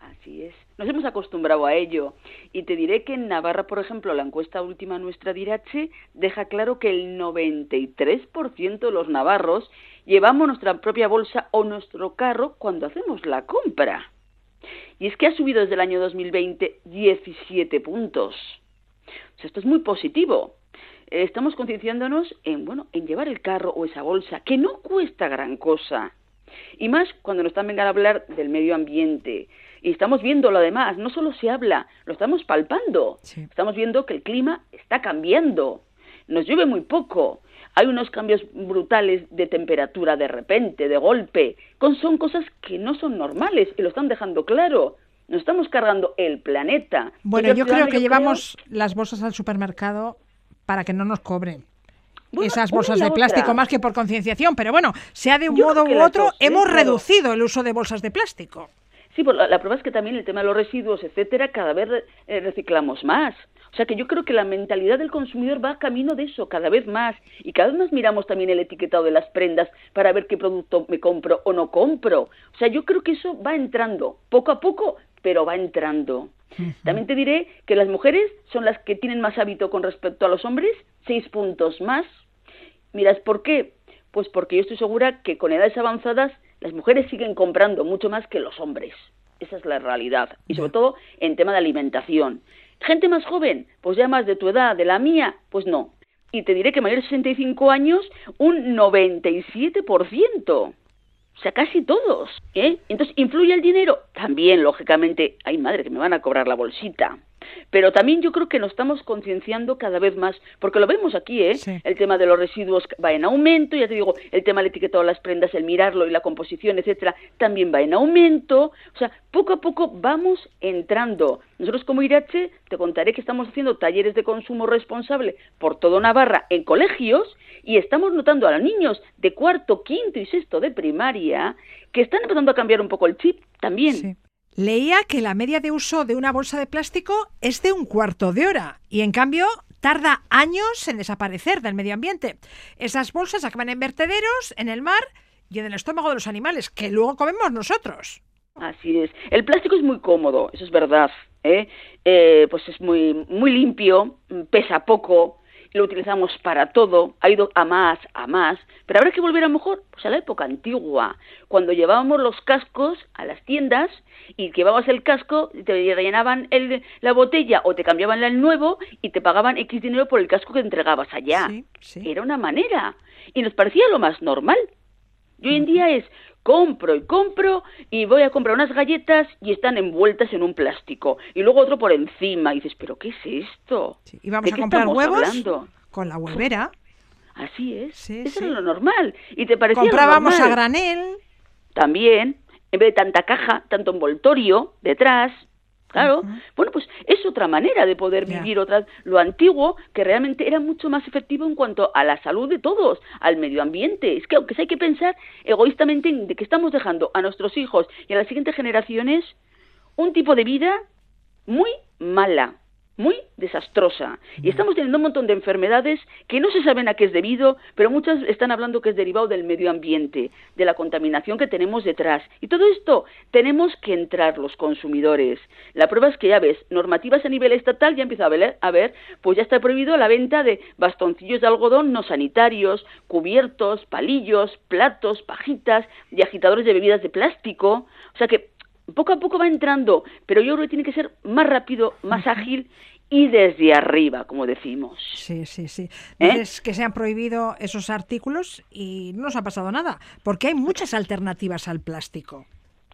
Así es. Nos hemos acostumbrado a ello. Y te diré que en Navarra, por ejemplo, la encuesta última nuestra de Irache deja claro que el 93% de los navarros llevamos nuestra propia bolsa o nuestro carro cuando hacemos la compra. Y es que ha subido desde el año 2020 17 puntos. O sea, esto es muy positivo. Eh, Estamos concienciándonos en, bueno, en llevar el carro o esa bolsa, que no cuesta gran cosa. Y más cuando nos también a hablar del medio ambiente. Y estamos viendo lo demás, no solo se habla, lo estamos palpando. Estamos viendo que el clima está cambiando. Nos llueve muy poco. Hay unos cambios brutales de temperatura de repente, de golpe. Con, son cosas que no son normales y lo están dejando claro. Nos estamos cargando el planeta. Bueno, yo creo que llevamos las bolsas al supermercado para que no nos cobren. Bueno, Esas bolsas de plástico otra. más que por concienciación, pero bueno, sea de un Yo modo u otro, hemos reducido el uso de bolsas de plástico. Sí, pues la, la prueba es que también el tema de los residuos, etcétera, cada vez eh, reciclamos más. O sea que yo creo que la mentalidad del consumidor va camino de eso, cada vez más. Y cada vez más miramos también el etiquetado de las prendas para ver qué producto me compro o no compro. O sea, yo creo que eso va entrando, poco a poco, pero va entrando. También te diré que las mujeres son las que tienen más hábito con respecto a los hombres, seis puntos más. Miras, ¿por qué? Pues porque yo estoy segura que con edades avanzadas las mujeres siguen comprando mucho más que los hombres. Esa es la realidad. Y sobre todo en tema de alimentación. Gente más joven, pues ya más de tu edad, de la mía, pues no. Y te diré que mayores de 65 años, un 97%. O sea, casi todos. ¿eh? Entonces, ¿influye el dinero? También, lógicamente. Ay, madre, que me van a cobrar la bolsita. Pero también yo creo que nos estamos concienciando cada vez más, porque lo vemos aquí, ¿eh? Sí. El tema de los residuos va en aumento, ya te digo, el tema del etiquetado de las prendas, el mirarlo y la composición, etcétera, también va en aumento. O sea, poco a poco vamos entrando. Nosotros como Irache te contaré que estamos haciendo talleres de consumo responsable por todo Navarra en colegios y estamos notando a los niños de cuarto, quinto y sexto de primaria que están empezando a cambiar un poco el chip también. Sí. Leía que la media de uso de una bolsa de plástico es de un cuarto de hora y en cambio tarda años en desaparecer del medio ambiente. Esas bolsas acaban en vertederos, en el mar y en el estómago de los animales, que luego comemos nosotros. Así es. El plástico es muy cómodo, eso es verdad. ¿eh? Eh, pues es muy, muy limpio, pesa poco, lo utilizamos para todo, ha ido a más, a más, pero habrá que volver a lo mejor pues a la época antigua, cuando llevábamos los cascos a las tiendas y llevabas el casco, te rellenaban el, la botella o te cambiaban el nuevo y te pagaban X dinero por el casco que entregabas allá. Sí, sí. Era una manera y nos parecía lo más normal. Y hoy en día es compro y compro y voy a comprar unas galletas y están envueltas en un plástico y luego otro por encima y dices, pero ¿qué es esto? Sí, Y vamos ¿De a qué comprar huevos hablando? con la huevera. Así es, Sí, eso sí. era lo normal y te parecía Comprábamos a granel. También, en vez de tanta caja, tanto envoltorio detrás, claro, bueno, pues es otra manera de poder vivir otra lo antiguo que realmente era mucho más efectivo en cuanto a la salud de todos, al medio ambiente. Es que aunque hay que pensar egoístamente en de que estamos dejando a nuestros hijos y a las siguientes generaciones un tipo de vida muy mala, muy desastrosa. Y estamos teniendo un montón de enfermedades que no se saben a qué es debido, pero muchas están hablando que es derivado del medio ambiente, de la contaminación que tenemos detrás. Y todo esto tenemos que entrar los consumidores. La prueba es que ya ves, normativas a nivel estatal ya empieza a ver, a ver, pues ya está prohibido la venta de bastoncillos de algodón no sanitarios, cubiertos, palillos, platos, pajitas y agitadores de bebidas de plástico. O sea que poco a poco va entrando, pero yo creo que tiene que ser más rápido, más ágil y desde arriba, como decimos. Sí, sí, sí. ¿Eh? Dices que se han prohibido esos artículos y no nos ha pasado nada, porque hay muchas alternativas al plástico.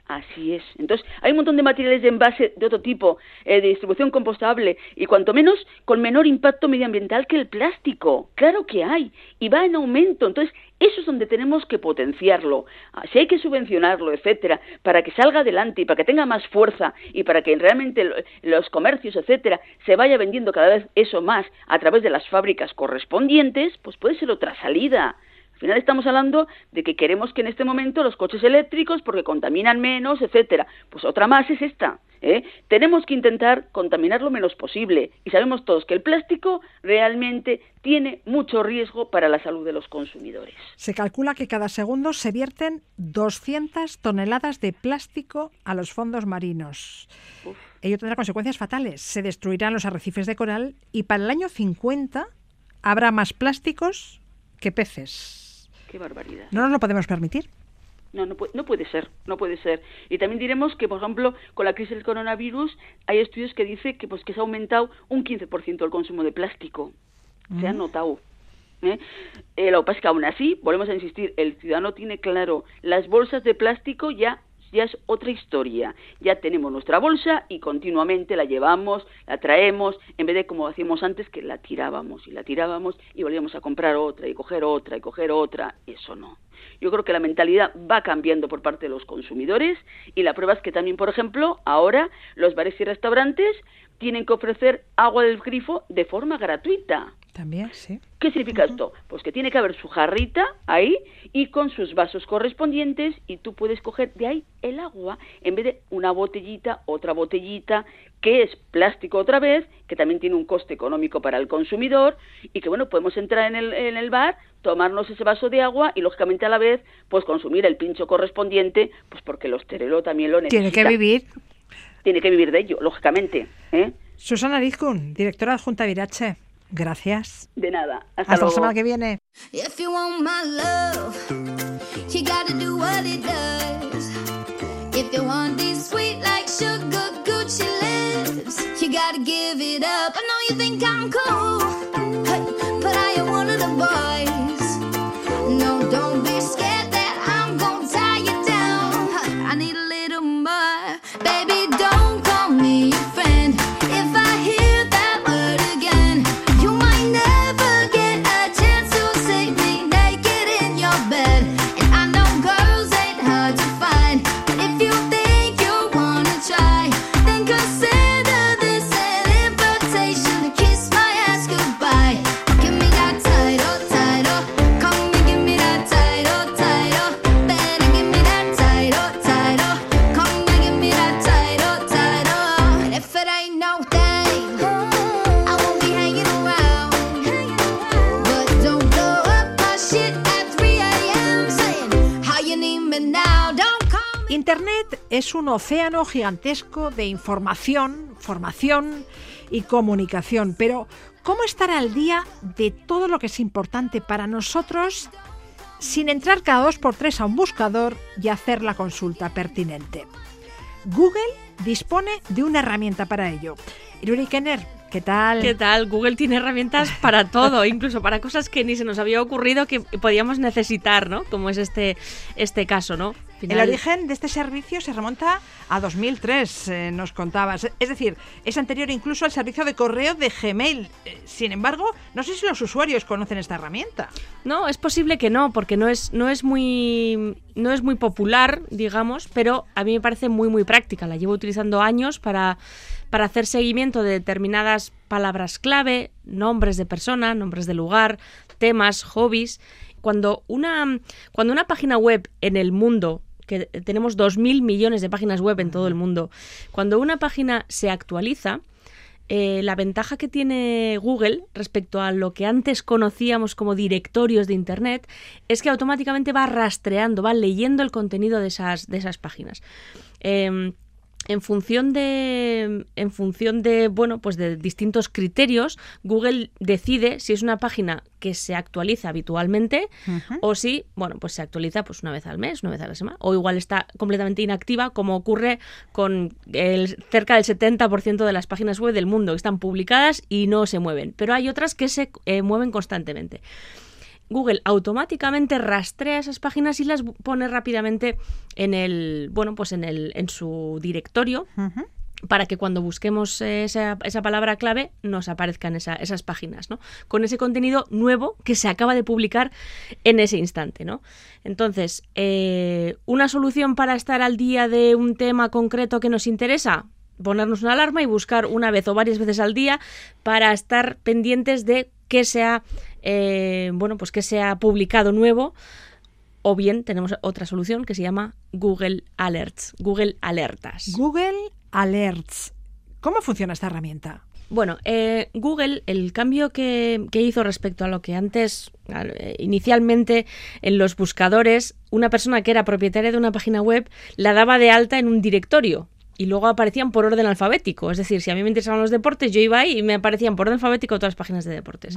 Así es. Entonces, hay un montón de materiales de envase de otro tipo, eh, de distribución compostable y cuanto menos con menor impacto medioambiental que el plástico. Claro que hay y va en aumento. Entonces, eso es donde tenemos que potenciarlo. Ah, Si hay que subvencionarlo, etcétera, para que salga adelante y para que tenga más fuerza y para que realmente lo- los comercios, etcétera, se vaya vendiendo cada vez eso más a través de las fábricas correspondientes, pues puede ser otra salida. Al final estamos hablando de que queremos que en este momento los coches eléctricos, porque contaminan menos, etcétera. Pues otra más es esta. ¿eh? Tenemos que intentar contaminar lo menos posible. Y sabemos todos que el plástico realmente tiene mucho riesgo para la salud de los consumidores. Se calcula que cada segundo se vierten 200 toneladas de plástico a los fondos marinos. Ello tendrá consecuencias fatales. Se destruirán los arrecifes de coral y para el año 50 habrá más plásticos que peces. Qué barbaridad. No nos lo podemos permitir. No, no, puede, no puede ser, no puede ser. Y también diremos que, por ejemplo, con la crisis del coronavirus hay estudios que dicen que, pues, que se ha aumentado un 15% el consumo de plástico. Se ha Mm. notado. ¿eh? Eh, lo que pasa es que aún así, volvemos a insistir, el ciudadano tiene claro, las bolsas de plástico ya ya es otra historia. Ya tenemos nuestra bolsa y continuamente la llevamos, la traemos, en vez de como hacíamos antes, que la tirábamos y la tirábamos y volvíamos a comprar otra y coger otra y coger otra. Eso no. Yo creo que la mentalidad va cambiando por parte de los consumidores y la prueba es que también, por ejemplo, ahora los bares y restaurantes tienen que ofrecer agua del grifo de forma gratuita. También, sí. ¿Qué significa esto? Pues que tiene que haber su jarrita ahí y con sus vasos correspondientes y tú puedes coger de ahí el agua en vez de una botellita, otra botellita, que es plástico otra vez, que también tiene un coste económico para el consumidor y que bueno, podemos entrar en el, en el bar, tomarnos ese vaso de agua y lógicamente a la vez pues consumir el pincho correspondiente, pues porque el hostelero también lo necesita. Tiene que vivir. Tiene que vivir de ello, lógicamente. ¿eh? Susana Rizkun, directora adjunta de Virache. Gracias. De nada. Hasta, Hasta la luego. semana que viene. You gotta give it up. I know you think I'm cool, es un océano gigantesco de información, formación y comunicación, pero ¿cómo estar al día de todo lo que es importante para nosotros sin entrar cada dos por tres a un buscador y hacer la consulta pertinente? Google dispone de una herramienta para ello. Iruri Kenner, ¿qué tal? ¿Qué tal? Google tiene herramientas para todo, incluso para cosas que ni se nos había ocurrido que podíamos necesitar, ¿no? Como es este, este caso, ¿no? El origen de este servicio se remonta a 2003, eh, nos contabas. Es decir, es anterior incluso al servicio de correo de Gmail. Eh, sin embargo, no sé si los usuarios conocen esta herramienta. No, es posible que no, porque no es, no es muy no es muy popular, digamos, pero a mí me parece muy muy práctica. La llevo utilizando años para, para hacer seguimiento de determinadas palabras clave, nombres de persona, nombres de lugar, temas, hobbies. Cuando una, cuando una página web en el mundo que tenemos 2.000 millones de páginas web en todo el mundo, cuando una página se actualiza, eh, la ventaja que tiene Google respecto a lo que antes conocíamos como directorios de Internet es que automáticamente va rastreando, va leyendo el contenido de esas, de esas páginas. Em, en función de en función de bueno pues de distintos criterios Google decide si es una página que se actualiza habitualmente o si bueno pues se actualiza pues una vez al mes una vez a la semana o igual está completamente inactiva como ocurre con el cerca del 70% de las páginas web del mundo que están publicadas y no se mueven. Pero hay otras que se eh, mueven constantemente Google automáticamente rastrea esas páginas y las pone rápidamente en el bueno pues en el en su directorio para que cuando busquemos esa, esa palabra clave nos aparezcan esa- esas páginas, ¿no? Con ese contenido nuevo que se acaba de publicar en ese instante, ¿no? Entonces, eh, una solución para estar al día de un tema concreto que nos interesa, ponernos una alarma y buscar una vez o varias veces al día para estar pendientes de que sea, eh, bueno, pues que sea publicado nuevo. O bien tenemos otra solución que se llama Google Alerts, Google Alertas. Google Alerts. ¿Cómo funciona esta herramienta? Bueno, eh, Google, el cambio que, que hizo respecto a lo que antes, eh, inicialmente en los buscadores, una persona que era propietaria de una página web la daba de alta en un directorio y luego aparecían por orden alfabético. Es decir, si a mí me interesaban los deportes, yo iba ahí y me aparecían por orden alfabético todas las páginas de deportes.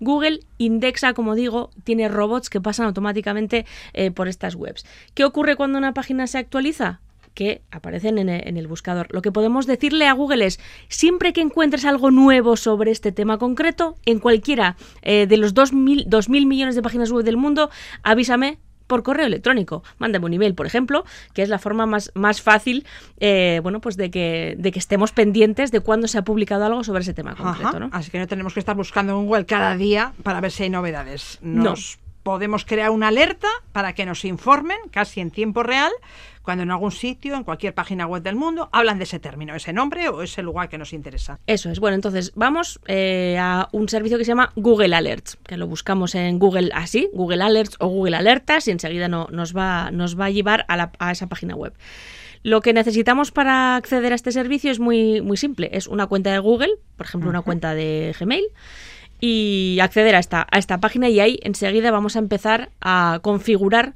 Google indexa, como digo, tiene robots que pasan automáticamente eh, por estas webs. ¿Qué ocurre cuando una página se actualiza? que aparecen en e- en el buscador. Lo que podemos decirle a Google es, siempre que encuentres algo nuevo sobre este tema concreto, en cualquiera eh, de los 2.000 2.000 millones de páginas web del mundo, avísame por correo electrónico. Mándame un email, por ejemplo, que es la forma más, más fácil eh, bueno, pues de, que, de que estemos pendientes de cuándo se ha publicado algo sobre ese tema concreto. Ajá, ¿no? Así que no tenemos que estar buscando en Google cada día para ver si hay novedades. Nos podemos crear una alerta para que nos informen casi en tiempo real cuando en algún sitio, en cualquier página web del mundo, hablan de ese término, ese nombre o ese lugar que nos interesa. Eso es. Bueno, entonces vamos eh, a un servicio que se llama Google Alerts, que lo buscamos en Google así, Google Alerts o Google Alertas, y enseguida no- nos, va, nos va a llevar a, la- a esa página web. Lo que necesitamos para acceder a este servicio es muy, muy simple. Es una cuenta de Google, por ejemplo, una cuenta de Gmail, y acceder a esta, a esta página y ahí enseguida vamos a empezar a configurar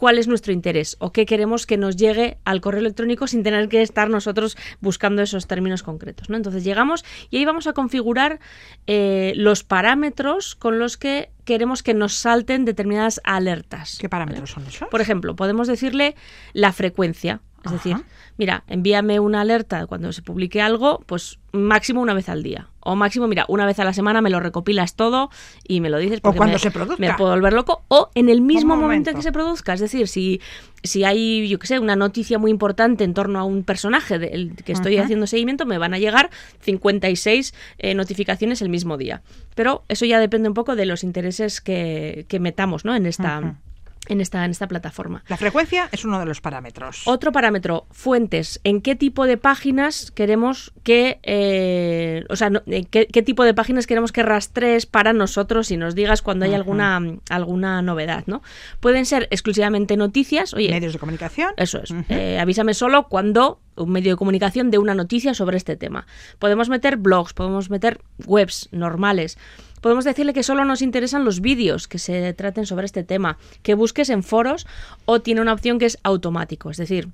cuál es nuestro interés o qué queremos que nos llegue al correo electrónico sin tener que estar nosotros buscando esos términos concretos. ¿no? Entonces llegamos y ahí vamos a configurar eh, los parámetros con los que queremos que nos salten determinadas alertas. ¿Qué parámetros son esos? Por ejemplo, podemos decirle la frecuencia. Es decir, mira, envíame una alerta cuando se publique algo, pues máximo una vez al día. O máximo, mira, una vez a la semana me lo recopilas todo y me lo dices. porque cuando me- se produzca. Me puedo volver loco. O en el mismo momento en momento. que se produzca. Es decir, si, si hay, yo qué sé, una noticia muy importante en torno a un personaje del que estoy Ajá. haciendo seguimiento, me van a llegar 56 eh, notificaciones el mismo día. Pero eso ya depende un poco de los intereses que, que metamos ¿no? en esta. En esta, en esta plataforma. La frecuencia es uno de los parámetros. Otro parámetro, fuentes. ¿En qué tipo de páginas queremos que, eh, o sea, no- eh, qué, qué tipo de páginas queremos que rastrees para nosotros y nos digas cuando hay alguna, alguna novedad, ¿no? Pueden ser exclusivamente noticias, oye, Medios de comunicación. eso es. Eh, avísame solo cuando un medio de comunicación dé una noticia sobre este tema. Podemos meter blogs, podemos meter webs normales. Podemos decirle que solo nos interesan los vídeos que se traten sobre este tema, que busques en foros o tiene una opción que es automático, es decir,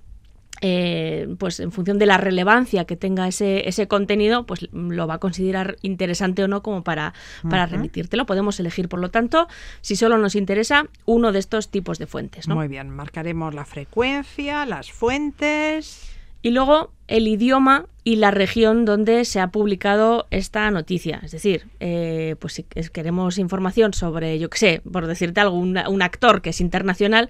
eh, pues en función de la relevancia que tenga ese, ese contenido, pues lo va a considerar interesante o no como para, para Ujú. remitírtelo. Podemos elegir, por lo tanto, si solo nos interesa uno de estos tipos de fuentes. ¿no? Muy bien, marcaremos la frecuencia, las fuentes. Y luego el idioma y la región donde se ha publicado esta noticia. Es decir, eh, pues si queremos información sobre, yo qué sé, por decirte algo, un, un actor que es internacional,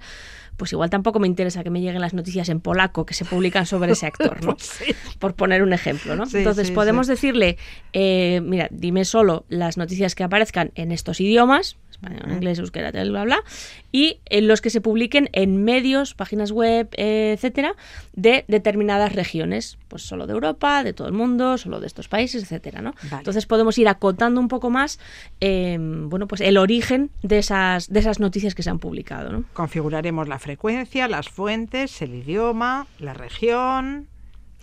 pues igual tampoco me interesa que me lleguen las noticias en polaco que se publican sobre ese actor, ¿no? Pues sí. Por poner un ejemplo, ¿no? Sí, Entonces sí, podemos decirle, eh, mira, dime solo las noticias que aparezcan en estos idiomas, español, inglés, euskera, tal, bla, bla, y en los que se publiquen en medios, páginas web, eh, etcétera, de determinadas regiones, pues solo de Europa, de todo el mundo, solo de estos países, etcétera, ¿no? Vale. Entonces podemos ir acotando un poco más, eh, bueno, pues el origen de esas, de esas noticias que se han publicado, ¿no? Configuraremos la frecuencia, las fuentes, el idioma, la región,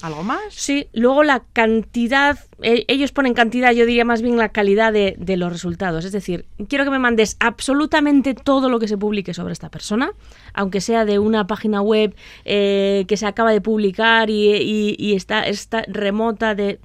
¿Algo más? Sí, luego la cantidad, eh, ellos ponen cantidad, yo diría más bien la calidad de, de los resultados. Es decir, quiero que me mandes absolutamente todo lo que se publique sobre esta persona, aunque sea de una página web eh, que se acaba de publicar y, y- y está, está remota de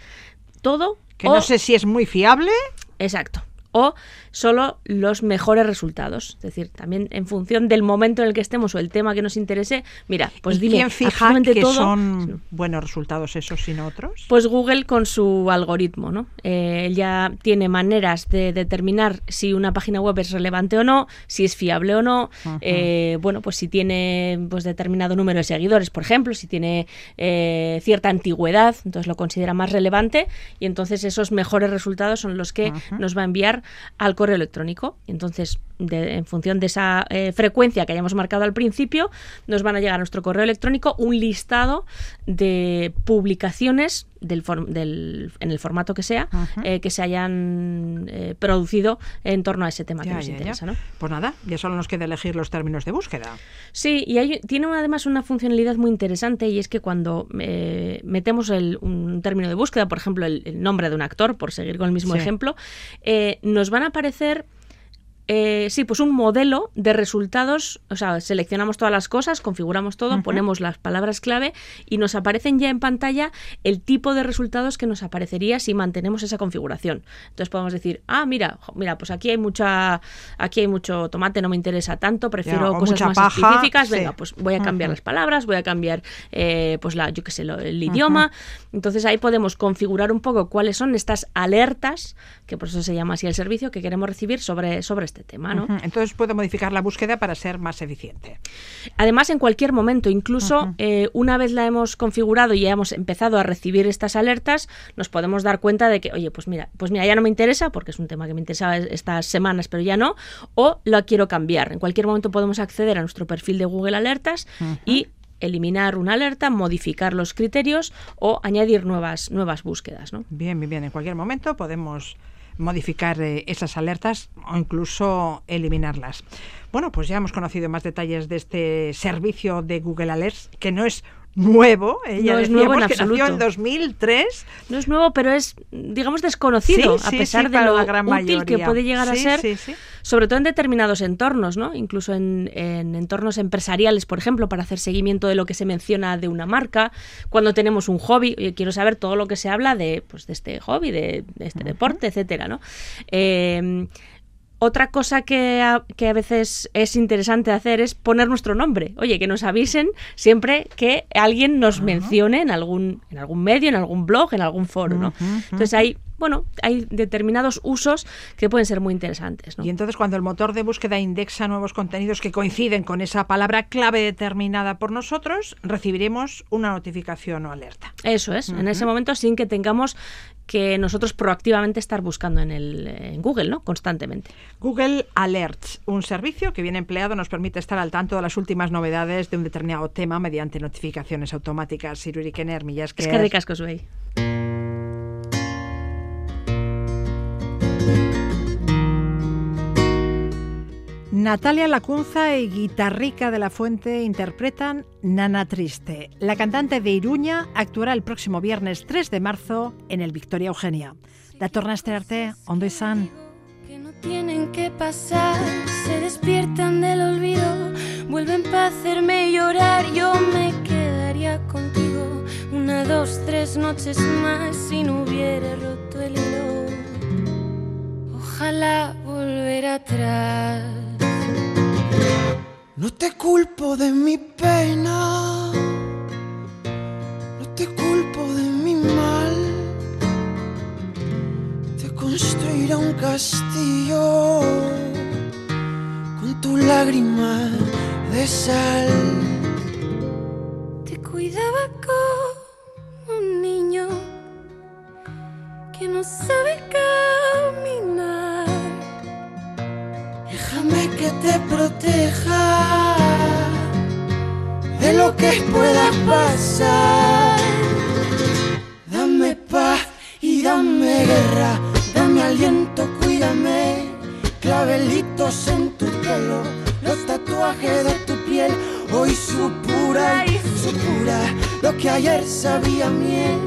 todo. Que o- no sé si es muy fiable. Exacto. O solo los mejores resultados. Es decir, también en función del momento en el que estemos o el tema que nos interese, mira, pues ¿Y dime quién fija que todo. son buenos resultados esos no otros? Pues Google con su algoritmo, ¿no? Eh, ya tiene maneras de determinar si una página web es relevante o no, si es fiable o no, eh, bueno, pues si tiene pues determinado número de seguidores, por ejemplo, si tiene eh, cierta antigüedad, entonces lo considera más relevante y entonces esos mejores resultados son los que nos va a enviar al correo electrónico. Entonces, de- en función de esa eh, frecuencia que hayamos marcado al principio, nos van a llegar a nuestro correo electrónico un listado de publicaciones del, del- en el formato que sea eh, que se hayan eh, producido en torno a ese tema que nos ya, ya. interesa. ¿no? Pues nada, ya solo nos queda elegir los términos de búsqueda. Sí, y hay- tiene además una funcionalidad muy interesante y es que cuando eh, metemos el- un término de búsqueda, por ejemplo, el, el nombre de un actor, por seguir con el mismo Sí. ejemplo, nos van a aparecer... eh, sí, pues un modelo de resultados, o sea, seleccionamos todas las cosas, configuramos todo, ponemos las palabras clave y nos aparecen ya en pantalla el tipo de resultados que nos aparecería si mantenemos esa configuración. Entonces podemos decir, ah, mira, mira, pues aquí hay mucha, aquí hay mucho tomate, no me interesa tanto, prefiero cosas más paja, específicas. sí. Venga, pues voy a cambiar las palabras, voy a cambiar, eh, pues la, yo qué sé, lo- el idioma. Entonces ahí podemos configurar un poco cuáles son estas alertas, que por eso se llama así el servicio, que queremos recibir sobre, sobre este tema, ¿no? Ujú. Entonces puedo modificar la búsqueda para ser más eficiente. Además, en cualquier momento, incluso eh, una vez la hemos configurado y ya hemos empezado a recibir estas alertas, nos podemos dar cuenta de que, oye, pues mira, pues mira, ya no me interesa porque es un tema que me interesaba es- estas semanas, pero ya no, o lo quiero cambiar. En cualquier momento podemos acceder a nuestro perfil de Google Alertas y eliminar una alerta, modificar los criterios o añadir nuevas, nuevas búsquedas, ¿no? Bien, bien, bien. En cualquier momento podemos modificar eh, esas alertas o incluso eliminarlas. Bueno, pues ya hemos conocido más detalles de este servicio de Google Alerts, que no es nuevo. eh, ya No es nuevo en que nació en absoluto. 2003. No es nuevo, pero es, digamos, desconocido, Sí, a pesar sí, de lo gran útil que mayoría. puede llegar a ser, sobre todo en determinados entornos, ¿no? Incluso en, en entornos empresariales, por ejemplo, para hacer seguimiento de lo que se menciona de una marca, cuando tenemos un hobby, quiero saber todo lo que se habla de, pues, de este hobby, de, de este deporte, etcétera, ¿no? Eh, otra cosa que a, que a veces es interesante hacer es poner nuestro nombre. Oye, que nos avisen siempre que alguien nos mencione en algún, en algún medio, en algún blog, en algún foro, ¿no? Entonces hay, bueno, hay determinados usos que pueden ser muy interesantes, ¿no? Y entonces cuando el motor de búsqueda indexa nuevos contenidos que coinciden con esa palabra clave determinada por nosotros, recibiremos una notificación o alerta. Eso es, en ese momento sin que tengamos que nosotros proactivamente estar buscando en, el, en Google, ¿no? Constantemente. Google Alerts, un servicio que bien empleado nos permite estar al tanto de las últimas novedades de un determinado tema mediante notificaciones automáticas. Irurik millas Es que ricasco soy. Natalia Lacunza y Guitarrica de la Fuente interpretan Nana Triste. La cantante de Iruña actuará el próximo viernes 3 de marzo en el Victoria Eugenia. Datornaste arte, ondo izan. que no tienen que pasar, se despiertan del olvido, vuelven para hacerme llorar, yo me quedaría contigo una, dos, tres noches más si no hubiera roto el hilo. Ojalá volver atrás. No te culpo de mi pena, no te culpo de mi mal. Te construiré un castillo con tu lágrima de sal. Te cuidaba como un niño que no sabe caminar. Déjame que te proteja de lo que pueda pasar. Dame paz y dame guerra, dame aliento, cuídame. Clavelitos en tu pelo, los tatuajes de tu piel, hoy supura y supura lo que ayer sabía miel.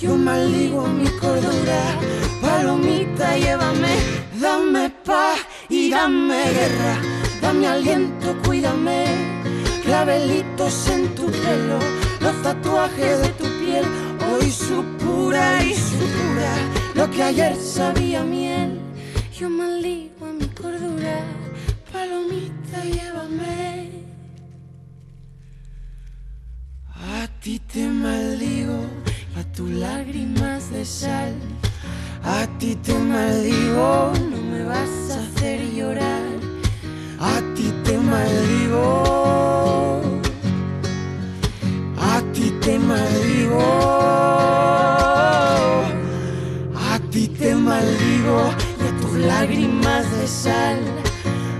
Yo maldigo mi cordura, palomita, llévame, dame paz dame guerra, dame aliento, cuídame, clavelitos en tu pelo, los tatuajes de tu piel, hoy su pura y su pura, lo que ayer sabía miel. Yo maldigo a mi cordura, palomita, llévame. A ti te maldigo, a tus lágrimas de sal. A ti te maldigo, no me vas a hacer llorar. A ti te maldigo. A ti te maldigo. A ti te maldigo y a tus lágrimas de sal.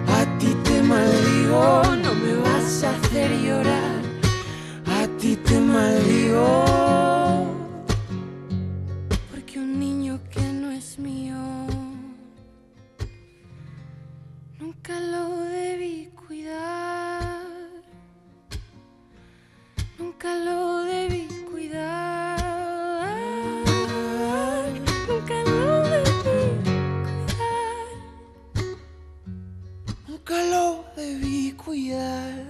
A ti te maldigo, no me vas a hacer llorar. A ti te maldigo. Nunca lo debí cuidar. Nunca lo debí cuidar. Nunca lo debí cuidar.